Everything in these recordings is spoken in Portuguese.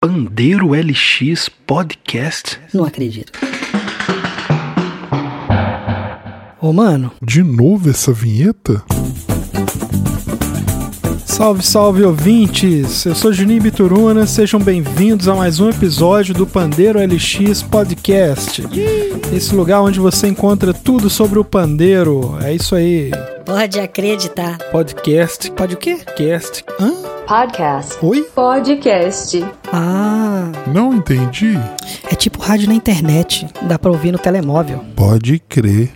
Pandeiro LX Podcast? Não acredito. Ô, mano. De novo essa vinheta? Salve, salve ouvintes! Eu sou Juninho Bituruna, sejam bem-vindos a mais um episódio do Pandeiro LX Podcast. Esse lugar onde você encontra tudo sobre o pandeiro. É isso aí. Pode acreditar. Podcast. Pode o quê? Cast. Hã? Podcast. Oi? Podcast. Ah, Não entendi. é tipo rádio na internet. Dá pra ouvir no telemóvel. Pode crer.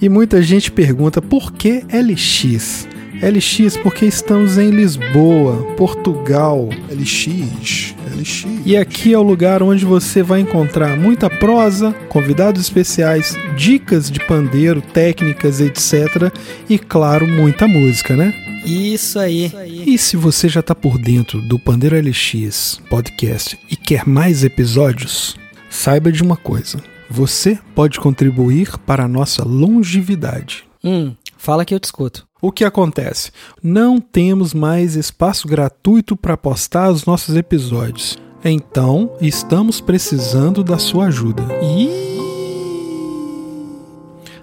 E muita gente pergunta por que LX? LX porque estamos em Lisboa, Portugal. LX. LX. E aqui é o lugar onde você vai encontrar muita prosa, convidados especiais, dicas de pandeiro, técnicas, etc. E claro, muita música, né? Isso aí. E se você já está por dentro do Pandeiro LX podcast e quer mais episódios, saiba de uma coisa: você pode contribuir para a nossa longevidade. Hum, fala que eu te escuto. O que acontece? Não temos mais espaço gratuito para postar os nossos episódios. Então, estamos precisando da sua ajuda.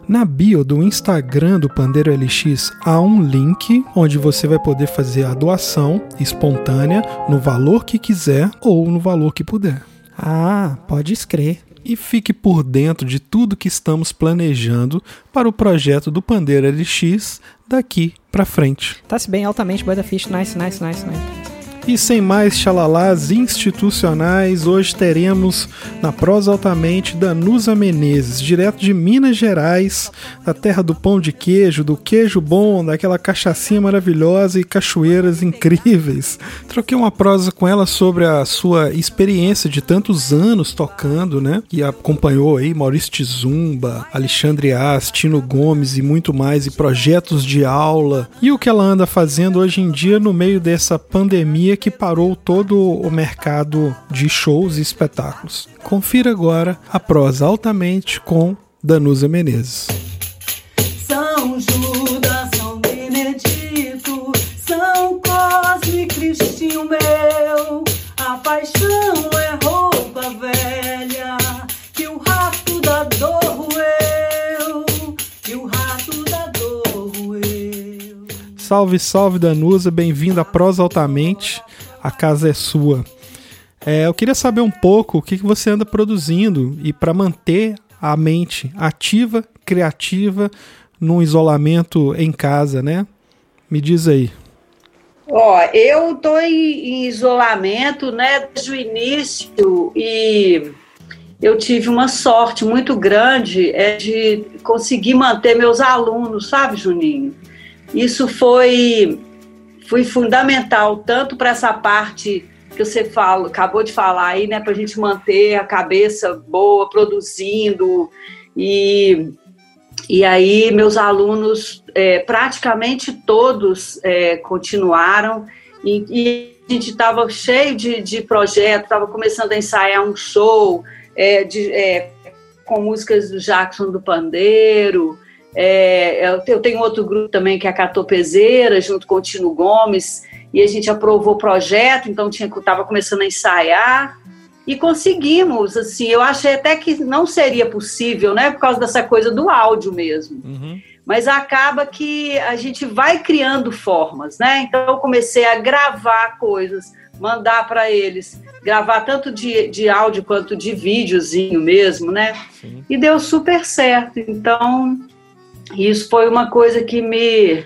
Na bio do Instagram do Pandeiro LX há um link onde você vai poder fazer a doação espontânea no valor que quiser ou no valor que puder. Ah, pode escrever. E fique por dentro de tudo que estamos planejando para o projeto do Pandeiro LX daqui para frente. Tá-se bem altamente, Boy da Fish. Nice, nice, nice, nice. E sem mais xalalás institucionais, hoje teremos na prosa altamente Danusa Menezes, direto de Minas Gerais, da terra do pão de queijo, do queijo bom, daquela cachaçinha maravilhosa e cachoeiras incríveis. Troquei uma prosa com ela sobre a sua experiência de tantos anos tocando, né? E acompanhou aí Maurício Tizumba, Alexandre As, Tino Gomes e muito mais, e projetos de aula. E o que ela anda fazendo hoje em dia no meio dessa pandemia que parou todo o mercado de shows e espetáculos. Confira agora a prosa altamente com Danusa Menezes. São Salve, salve Danusa, bem-vinda à Prosa Altamente. A casa é sua. É, eu queria saber um pouco o que, que você anda produzindo e para manter a mente ativa, criativa, num isolamento em casa, né? Me diz aí. Ó, eu tô em, em isolamento, né, desde o início e eu tive uma sorte muito grande é de conseguir manter meus alunos, sabe, Juninho? Isso foi foi fundamental tanto para essa parte que você fala, acabou de falar aí, né, para a gente manter a cabeça boa, produzindo e e aí meus alunos é, praticamente todos é, continuaram e, e a gente estava cheio de, de projetos, estava começando a ensaiar um show é, de, é, com músicas do Jackson do Pandeiro. É, eu, tenho outro grupo também que é a Catopezeira, junto com o Tino Gomes, e a gente aprovou o projeto, então estava começando a ensaiar e conseguimos. Assim, eu achei até que não seria possível, né, por causa dessa coisa do áudio mesmo. Mas acaba que a gente vai criando formas, né? Então eu comecei a gravar coisas, mandar para eles, gravar tanto de, de áudio quanto de videozinho mesmo, né? E deu super certo. Então isso foi uma coisa que me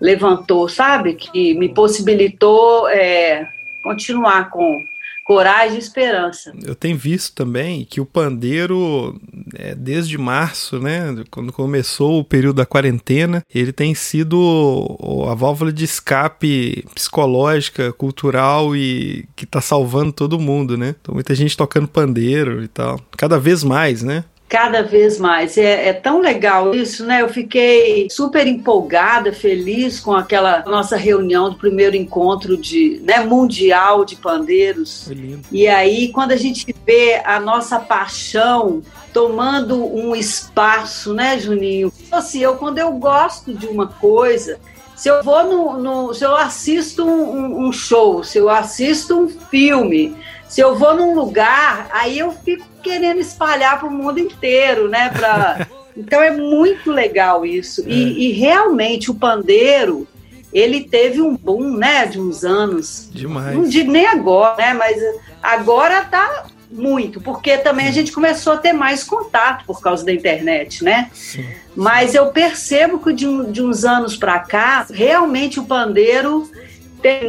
levantou, sabe? Que me possibilitou é, continuar com coragem e esperança. Eu tenho visto também que o pandeiro, é, desde março, né, quando começou o período da quarentena, ele tem sido a válvula de escape psicológica, cultural e que tá salvando todo mundo, né? Então muita gente tocando pandeiro e tal, cada vez mais, né? Cada vez mais. É, é, tão legal isso, né? Eu fiquei super empolgada, feliz com aquela nossa reunião do primeiro encontro de, né, mundial de pandeiros. E aí, quando a gente vê a nossa paixão tomando um espaço, né, Juninho? Assim, eu quando eu gosto de uma coisa, Se eu vou no, no se eu assisto um, um, show, se eu assisto um filme, se eu vou num lugar, aí eu fico querendo espalhar para o mundo inteiro, né? Pra... então é muito legal isso. É. E, e, realmente o pandeiro ele teve um boom, né? De uns anos. Demais. Não digo nem agora, né? Mas agora tá muito, porque também a gente começou a ter mais contato por causa da internet, né? Sim. Mas eu percebo que de, de uns anos para cá, realmente o pandeiro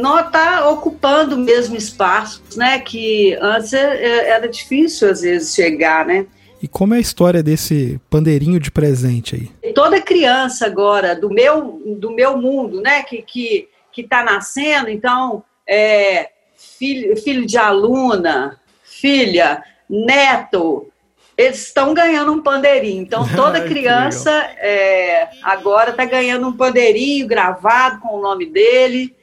não está ocupando o mesmo espaço, né? Que antes é, é, era difícil às vezes chegar, né? E como é a história desse pandeirinho de presente aí? Toda criança agora do meu do meu mundo, né? Que que que está nascendo, então é, filho, filho de aluna, filha, neto, eles estão ganhando um pandeirinho. Então, toda criança é, agora está ganhando um pandeirinho gravado com o nome dele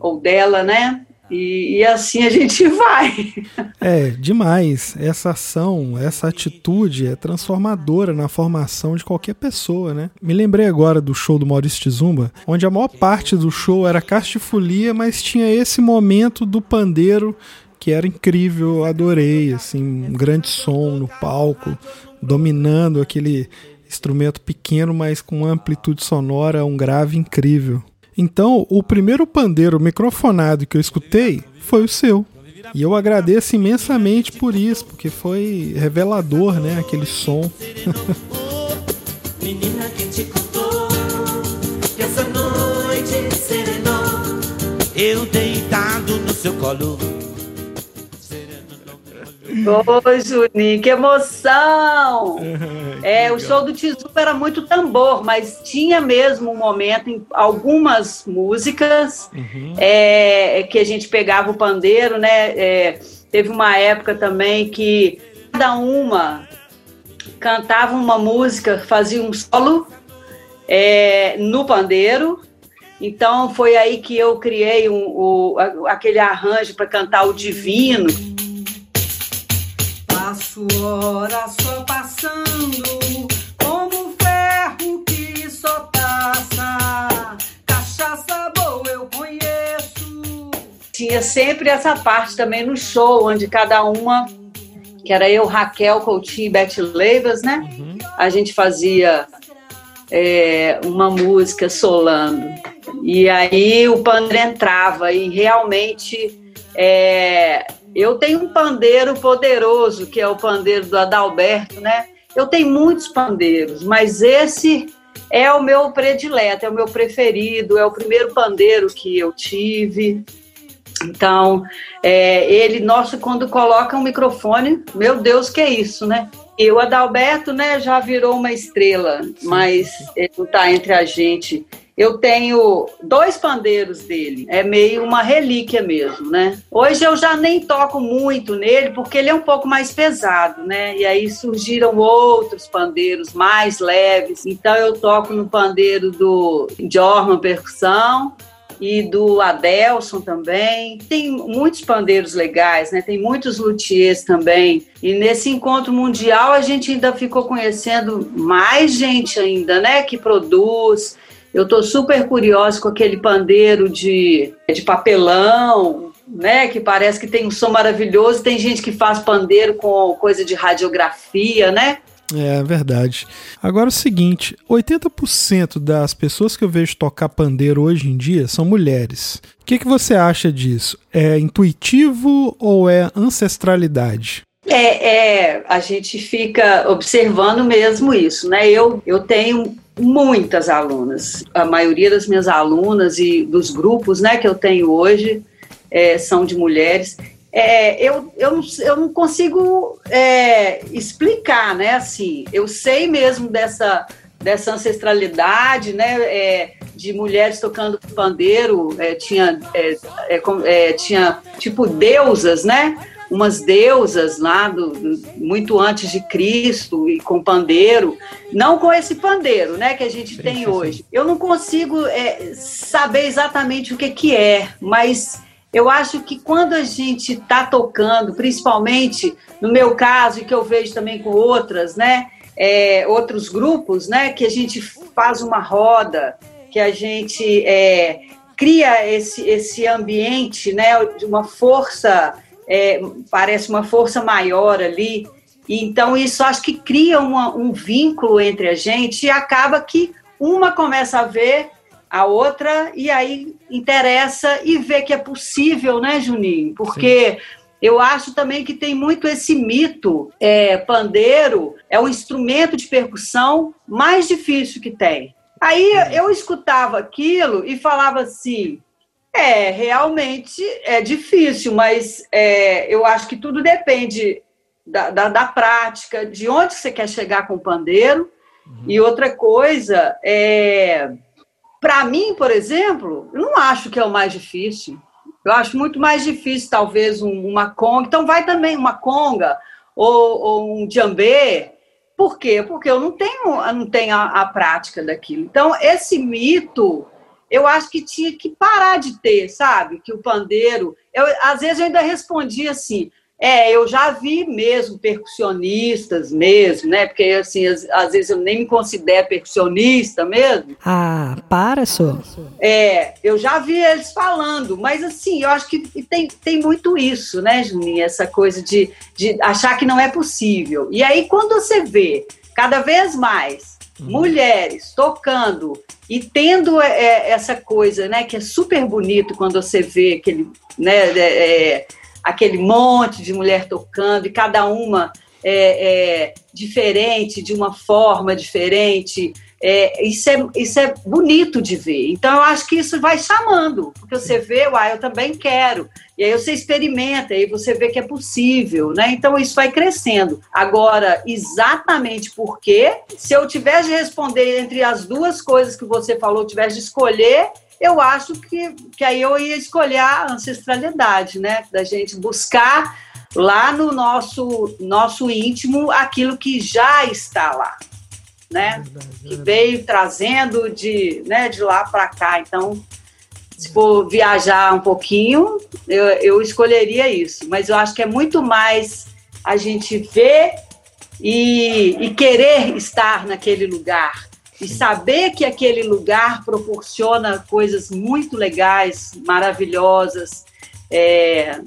ou dela, né? E, e, assim a gente vai. É, demais. Essa ação, essa atitude é transformadora na formação de qualquer pessoa, né? Me lembrei agora do show do Maurício Tizumba, onde a maior parte do show era castifolia, mas tinha esse momento do pandeiro que era incrível, adorei, assim, um grande som no palco, dominando aquele instrumento pequeno, mas com amplitude sonora, um grave incrível. Então, o primeiro pandeiro microfonado que eu escutei foi o seu. E eu agradeço imensamente por isso, porque foi revelador, né, aquele som. Menina que te contou que essa noite serenou, eu deitado no seu colo Ô, Juninho, que emoção! é, o show do Tizu era muito tambor, mas tinha mesmo um momento em algumas músicas uhum. é, que a gente pegava o pandeiro, né? É, teve uma época também que cada uma cantava uma música, fazia um solo é, no pandeiro. Então foi aí que eu criei um, o, aquele arranjo para cantar o Divino. Passo hora só passando, como ferro que só passa. Cachaça boa eu conheço. Tinha sempre essa parte também no show, onde cada uma, que era eu, Raquel Coutinho e Beth Leivas, né? Uhum. A gente fazia é, uma música solando. E aí o Pandre entrava e realmente é, eu tenho um pandeiro poderoso, que é o pandeiro do Adalberto, né? Eu tenho muitos pandeiros, mas esse é o meu predileto, é o meu preferido, é o primeiro pandeiro que eu tive. Então, é, ele, nossa, quando coloca um microfone, meu Deus, que é isso, né? E o Adalberto, né, já virou uma estrela, mas ele não está entre a gente. Eu tenho dois pandeiros dele, é meio uma relíquia mesmo, né? Hoje eu já nem toco muito nele porque ele é um pouco mais pesado, né? E aí surgiram outros pandeiros mais leves. Então eu toco no pandeiro do Jorman Percussão, e do Adelson também. Tem muitos pandeiros legais, né? Tem muitos luthiers também. E nesse encontro mundial a gente ainda ficou conhecendo mais gente ainda, né? Que produz, eu estou super curiosa com aquele pandeiro de, de papelão, né? Que parece que tem um som maravilhoso. Tem gente que faz pandeiro com coisa de radiografia, né? É verdade. Agora o seguinte: 80% das pessoas que eu vejo tocar pandeiro hoje em dia são mulheres. O que, que você acha disso? É intuitivo ou é ancestralidade? É, é, a gente fica observando mesmo isso, né? Eu, eu tenho muitas alunas. A maioria das minhas alunas e dos grupos né, que eu tenho hoje é, são de mulheres. É, eu, eu, eu não consigo é, explicar, né? Assim, eu sei mesmo dessa, dessa ancestralidade, né? É, de mulheres tocando pandeiro, é, tinha, é, tinha tipo deusas, né? Umas deusas lá do, muito antes de Cristo e com pandeiro, não com esse pandeiro, né, que a gente sim, tem sim, hoje. Eu não consigo é, saber exatamente o que que é, mas eu acho que quando a gente está tocando, principalmente no meu caso e que eu vejo também com outras, né, é, outros grupos, né, que a gente faz uma roda que a gente é, cria esse, esse ambiente, né, de uma força, é, parece uma força maior ali. Então, isso acho que cria uma, um vínculo entre a gente e acaba que uma começa a ver a outra e aí interessa e vê que é possível, né, Juninho? Porque Sim. eu acho também que tem muito esse mito. É, pandeiro é o instrumento de percussão mais difícil que tem. Aí eu escutava aquilo e falava assim: é, realmente é difícil, mas é, eu acho que tudo depende da, da, da, prática, de onde você quer chegar com o pandeiro. Uhum. E outra coisa, é, para mim, por exemplo, eu não acho que é o mais difícil. Eu acho muito mais difícil, talvez, um, uma conga. Então, vai também uma conga ou, ou um jambê. Por quê? Porque eu não tenho, eu não tenho a, a prática daquilo. Então, esse mito, eu acho que tinha que parar de ter, sabe? Que o pandeiro. Eu, às vezes eu ainda respondia assim: é, eu já vi mesmo percussionistas mesmo, né? Porque assim, às, às, vezes eu nem me considero percussionista mesmo. Ah, para, só. É, eu já vi eles falando, mas assim, eu acho que tem, tem muito isso, né, Juninho? Essa coisa de, de achar que não é possível. E aí, quando você vê cada vez mais. Mulheres tocando e tendo é, é, essa coisa, né, que é super bonito quando você vê aquele, né, é, é aquele monte de mulher tocando e cada uma é, é diferente, de uma forma diferente. É, isso, é, isso é bonito de ver. Então, eu acho que isso vai chamando, porque você vê, uai, eu também quero. E aí você experimenta, e você vê que é possível, né? Então, isso vai crescendo. Agora, exatamente porque, se eu tivesse de responder entre as duas coisas que você falou, tivesse de escolher, eu acho que, que aí eu ia escolher a ancestralidade, né? Da gente buscar lá no nosso, nosso íntimo aquilo que já está lá, né? Que veio trazendo de, né, de lá para cá. Então, se for viajar um pouquinho, eu, eu escolheria isso. Mas eu acho que é muito mais a gente ver e, e querer estar naquele lugar, e saber que aquele lugar proporciona coisas muito legais, maravilhosas, é,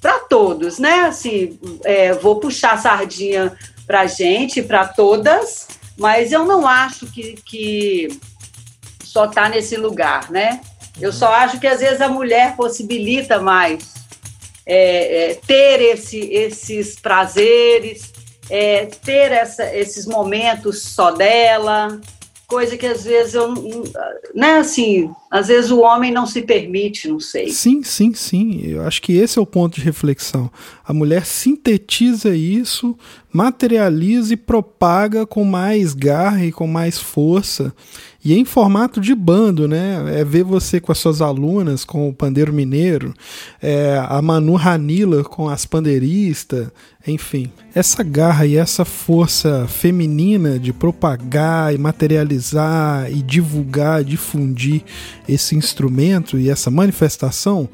para todos, né? Assim, é, vou puxar a sardinha para gente, para todas, mas eu não acho que, que só está nesse lugar, né? Eu só acho que às vezes a mulher possibilita mais é, é, ter esse, esses prazeres, é, ter essa, esses momentos só dela, coisa que às vezes eu, né, assim, às vezes o homem não se permite, não sei. Sim, sim, sim. Eu acho que esse é o ponto de reflexão. A mulher sintetiza isso, materializa e propaga com mais garra e com mais força. E em formato de bando, né? É ver você com as suas alunas, com o pandeiro mineiro, é, a Manu Ranila com as pandeiristas, enfim. Essa garra e essa força feminina de propagar e materializar e divulgar, difundir esse instrumento e essa manifestação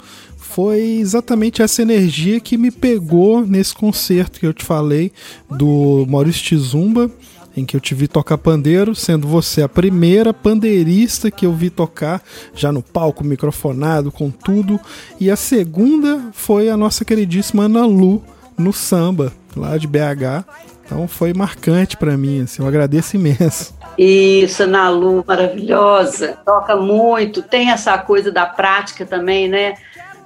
foi exatamente essa energia que me pegou nesse concerto que eu te falei do Maurício Tizumba em que eu te vi tocar pandeiro, sendo você a primeira pandeirista que eu vi tocar, já no palco, microfonado, com tudo. E a segunda foi a nossa queridíssima Ana Lu, no samba, lá de BH. Então foi marcante para mim, assim, eu agradeço imenso. Isso, Ana Lu, maravilhosa, toca muito, tem essa coisa da prática também, né?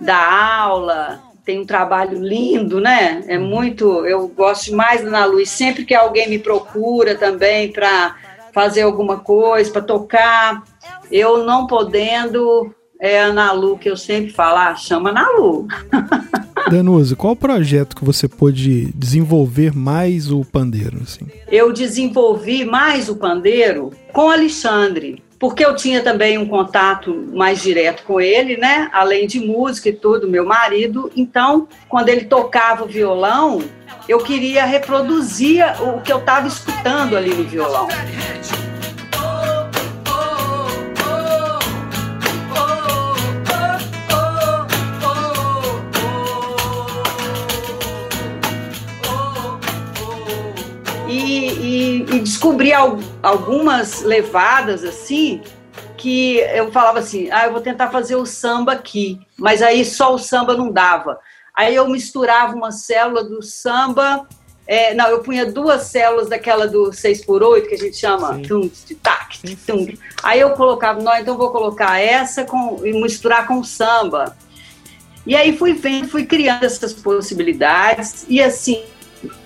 Da aula, tem um trabalho lindo, né? É muito, eu gosto mais da Ana Lu, e sempre que alguém me procura também para fazer alguma coisa, para tocar, eu não podendo, é a Ana Lu que eu sempre falo, ah, chama Ana Lu. Danusa, qual o projeto que você pôde desenvolver mais o pandeiro? Assim? Eu desenvolvi mais o pandeiro com Alexandre porque eu tinha também um contato mais direto com ele, né? Além de música e tudo, meu marido. Então, quando ele tocava o violão, eu queria reproduzir o que eu estava escutando ali no violão. Descobri al, algumas levadas assim que eu falava assim, ah, eu vou tentar fazer o samba aqui, mas aí só o samba não dava. Aí eu misturava uma célula do samba, é, não, eu punha duas células daquela do 6 por 8 que a gente chama tum, tac, tum. Aí eu colocava, não, então vou colocar essa com, e misturar com o samba. E aí fui vendo, fui criando essas possibilidades, e assim,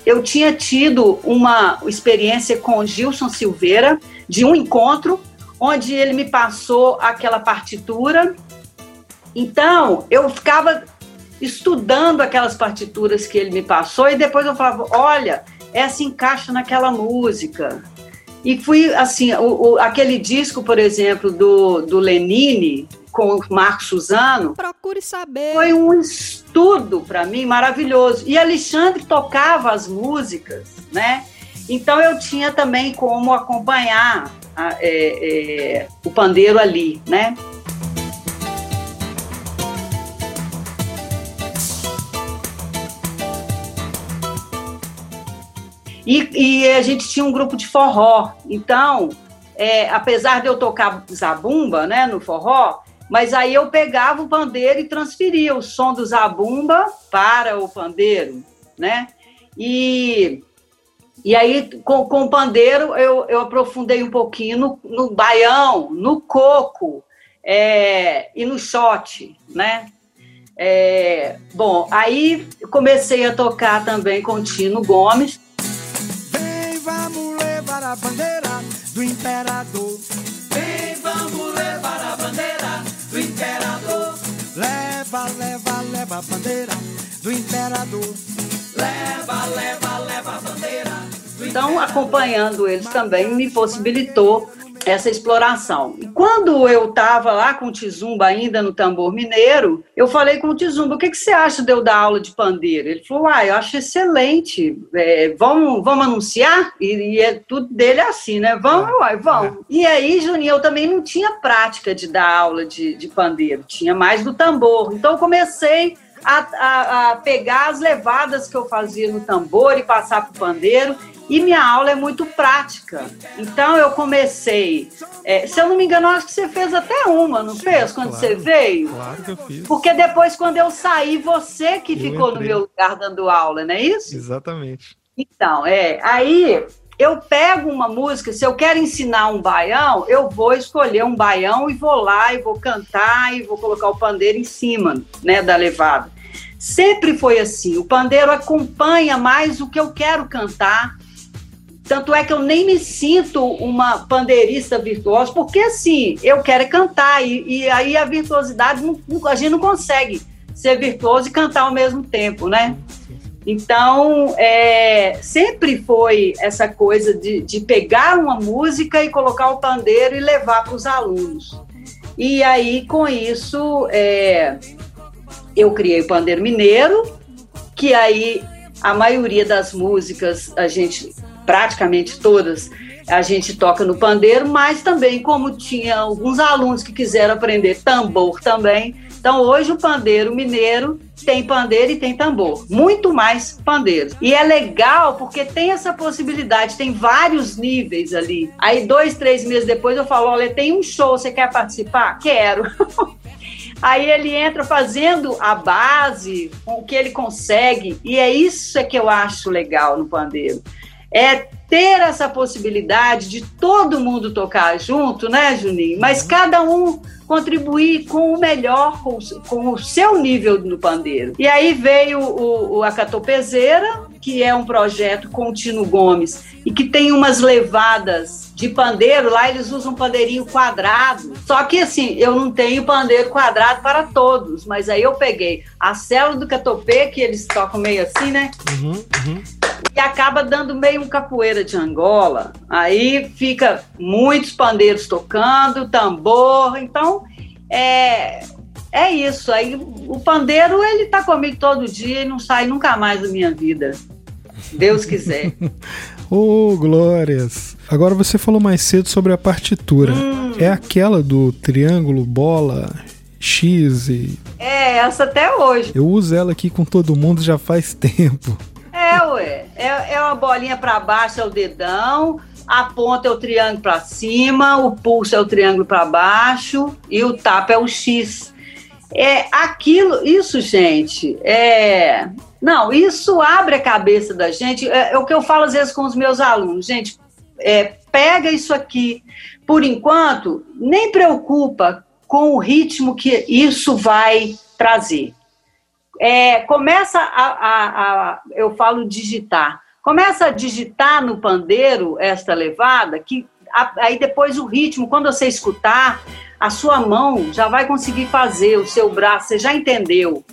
eu tinha tido uma experiência com Gilson Silveira, de um encontro, onde ele me passou aquela partitura. Então, eu ficava estudando aquelas partituras que ele me passou e depois eu falava: olha, essa encaixa naquela música. E fui assim, o, o, aquele disco, por exemplo, do, do Lenine com o Marco Suzano. Procure saber. Foi um estudo para mim maravilhoso. E Alexandre tocava as músicas, né? Então eu tinha também como acompanhar a, é, é, o pandeiro ali, né? E, e, a gente tinha um grupo de forró. Então, é, apesar de eu tocar zabumba né, no forró, mas aí eu pegava o pandeiro e transferia o som do zabumba para o pandeiro, né? E, e aí, com, com o pandeiro, eu, eu aprofundei um pouquinho no, no baião, no coco é, e no shot, né? É, bom, aí comecei a tocar também com Tino Gomes, levar a bandeira do imperador. Leva, leva, leva a bandeira do imperador. Leva, leva, leva a bandeira. Então, acompanhando eles também me possibilitou essa exploração. E quando eu estava lá com o Tizumba ainda no tambor mineiro, eu falei com o Tizumba, o que, que você acha de eu dar aula de pandeiro? Ele falou, ah, eu acho excelente, é, vamos, vamos anunciar? E, e, é tudo dele assim, né? Vamos, é. uai, vamos. É. E aí, Juninho, eu também não tinha prática de dar aula de, de pandeiro, tinha mais do tambor. Então, eu comecei a, a, a pegar as levadas que eu fazia no tambor e passar para o pandeiro e minha aula é muito prática. Então eu comecei. É, se eu não me engano, acho que você fez até uma, não fez? Quando claro, você veio? Claro que eu fiz. Porque depois, quando eu saí, você que Eu ficou no entrei. meu lugar dando aula, não é isso? Exatamente. Então, é. Aí eu pego uma música, se eu quero ensinar um baião, eu vou escolher um baião e vou lá e vou cantar e vou colocar o pandeiro em cima, né, da levada. Sempre foi assim. O pandeiro acompanha mais o que eu quero cantar. Tanto é que eu nem me sinto uma pandeirista virtuosa, porque assim, eu quero é cantar, e, e aí a virtuosidade, não- a gente não consegue ser virtuoso e cantar ao mesmo tempo, né? Então, é, sempre foi essa coisa de, de pegar uma música e colocar o pandeiro e levar para os alunos. E aí, com isso, é, eu criei o Pandeiro Mineiro, que aí a maioria das músicas, a gente, praticamente todas, a gente toca no pandeiro, mas também como tinha alguns alunos que quiseram aprender tambor também, então hoje o pandeiro mineiro tem pandeiro e tem tambor, muito mais pandeiro. E é legal porque tem essa possibilidade, tem vários níveis ali. Aí dois, três meses depois eu falo, olha, tem um show, você quer participar? Quero. Aí ele entra fazendo a base, com o que ele consegue, e é isso é que eu acho legal no pandeiro. É ter essa possibilidade de todo mundo tocar junto, né, Juninho? Mas cada um contribuir com o melhor, com, o- com o seu nível no pandeiro. E aí veio o, o Acatopezeira, que é um projeto com o Tino Gomes e que tem umas levadas de pandeiro, lá eles usam um pandeirinho quadrado. Só que assim, eu não tenho pandeiro quadrado para todos, mas aí eu peguei a célula do catopê, que eles tocam meio assim, né? Uhum, uhum. E acaba dando meio um capoeira de Angola. Aí fica muitos pandeiros tocando, tambor. Então, é, é isso. Aí o pandeiro, ele tá comigo todo dia e não sai nunca mais da minha vida. Deus quiser. Ô, Glórias! Agora você falou mais cedo sobre a partitura. Hum. É aquela do triângulo, bola, X e. É, essa até hoje. Eu uso ela aqui com todo mundo já faz tempo. É, é uma bolinha para baixo, é o dedão. a ponta é o triângulo para cima, o pulso é o triângulo para baixo e o tapa é o X. É aquilo, isso, gente, é. Não, isso abre a cabeça da gente. É, é o que eu falo às vezes com os meus alunos, gente. É, pega isso aqui. Por enquanto, nem preocupa com o ritmo que isso vai trazer. É, começa a, a, a, eu falo digitar. Começa a digitar no pandeiro esta levada, que aí depois o ritmo, quando você escutar, a sua mão já vai conseguir fazer, o seu braço, você já entendeu.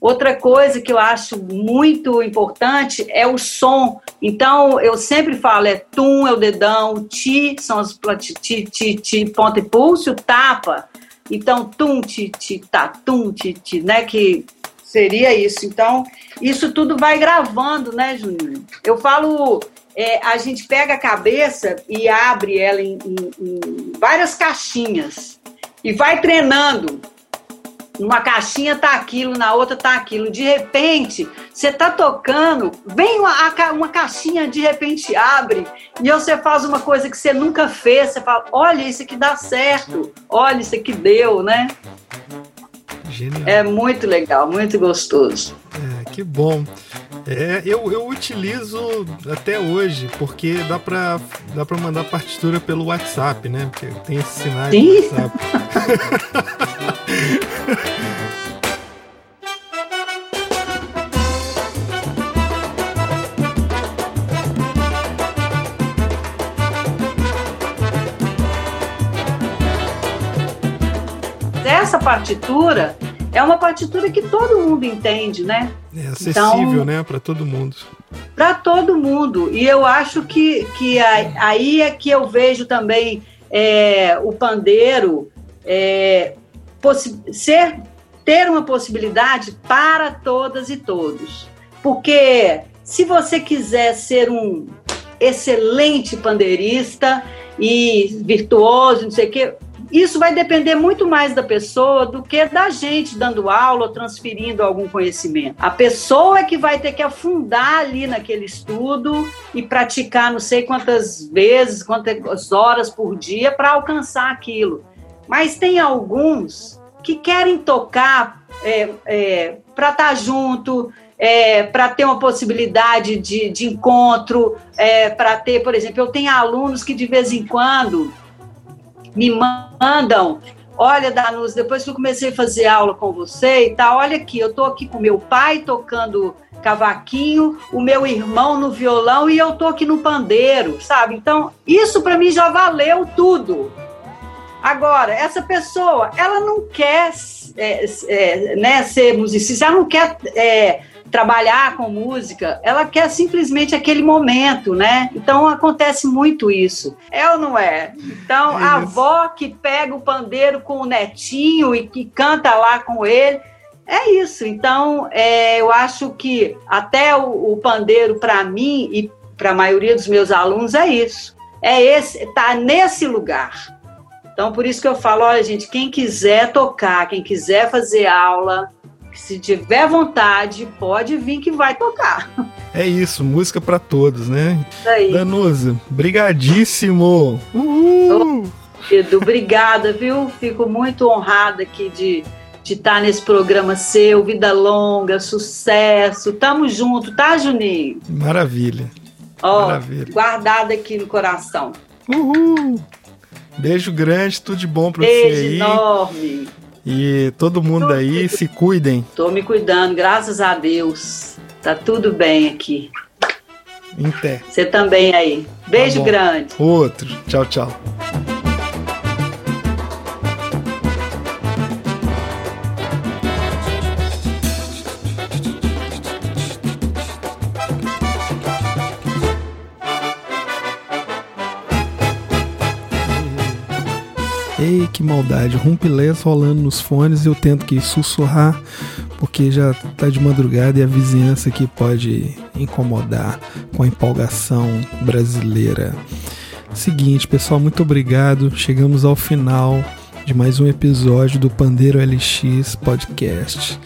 Outra coisa que eu acho muito importante é o som. Então, eu sempre falo, é tum, é o dedão, ti, são as ti, ti, ti, ponta e pulso, tapa. Então, tum, ti, ti, tá, tum, ti, ti, né, que seria isso. Então, isso tudo vai gravando, né, Juninho? Eu falo, é, a gente pega a cabeça e abre ela em, em, em várias caixinhas e vai treinando. Numa caixinha tá aquilo, na outra tá aquilo. De repente, você tá tocando, vem uma, uma caixinha, de repente abre, e você faz uma coisa que você nunca fez. Você fala: olha, isso aqui dá certo, olha, isso aqui deu, né? Genial. É muito legal, muito gostoso. É, que bom. É, eu, eu utilizo até hoje, porque dá pra, dá pra mandar partitura pelo WhatsApp, né? Porque tem esses sinais Sim. WhatsApp. Essa partitura é uma partitura que todo mundo entende, né? É acessível, Então- né? Pra todo mundo. para todo mundo. E eu acho que, que aí é que eu vejo também é, o pandeiro é, ser, ter uma possibilidade para todas e todos. Porque se você quiser ser um excelente pandeirista e virtuoso, não sei o quê, isso vai depender muito mais da pessoa do que da gente dando aula ou transferindo algum conhecimento. A pessoa é que vai ter que afundar ali naquele estudo e praticar não sei quantas vezes, quantas horas por dia para alcançar aquilo. Mas tem alguns que querem tocar é, para estar junto, é, para ter uma possibilidade de, de encontro, para ter, por exemplo, eu tenho alunos que de vez em quando me mandam, olha, Danus, depois que eu comecei a fazer aula com você e tal, olha aqui, eu tô aqui com meu pai tocando cavaquinho, o meu irmão no violão e eu tô aqui no pandeiro, sabe? Então, isso para mim já valeu tudo. Agora, essa pessoa, ela não quer é, é, né, ser musicista, ela não quer é, trabalhar com música, ela quer simplesmente aquele momento, né? Então acontece muito isso. É ou não é? Então, É a avó que pega o pandeiro com o netinho e que canta lá com ele. É isso. Então, é, eu acho que até o, o pandeiro, para mim e para a maioria dos meus alunos, é isso. É esse, tá nesse lugar. Então, por isso que eu falo, olha, gente, quem quiser tocar, quem quiser fazer aula, se tiver vontade, pode vir que vai tocar. É isso, música pra todos, né? Isso aí. Danusa, brigadíssimo! Uhul! Edu, obrigada, viu? Fico muito honrada aqui de de estar nesse programa seu, vida longa, sucesso. Tamo junto, tá, Juninho? Maravilha. Ó, Maravilha. guardado aqui no coração. Uhul! Beijo grande, tudo de bom pra Beijo você aí. enorme. E todo mundo aí, se cuidem. Tô me cuidando, graças a Deus. Tá tudo bem aqui. Em pé. Você também aí. Beijo bom. grande. Outro. Tchau, tchau. Maldade. Rumpilés rolando nos fones e eu tento que sussurrar porque já tá de madrugada e a vizinhança aqui pode incomodar com a empolgação brasileira. Seguinte, pessoal, muito obrigado. Chegamos ao final de mais um episódio do Pandeiro LX Podcast.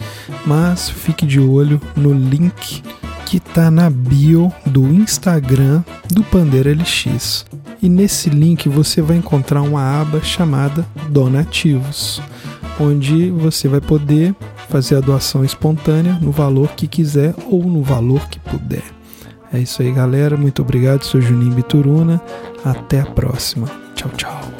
Mas fique de olho no link que tá na bio do Instagram do Pandeiro LX. E nesse link você vai encontrar uma aba chamada Donativos, onde você vai poder fazer a doação espontânea no valor que quiser ou no valor que puder. É isso aí, galera. Muito obrigado. Sou Juninho Bituruna. Até a próxima. Tchau, tchau.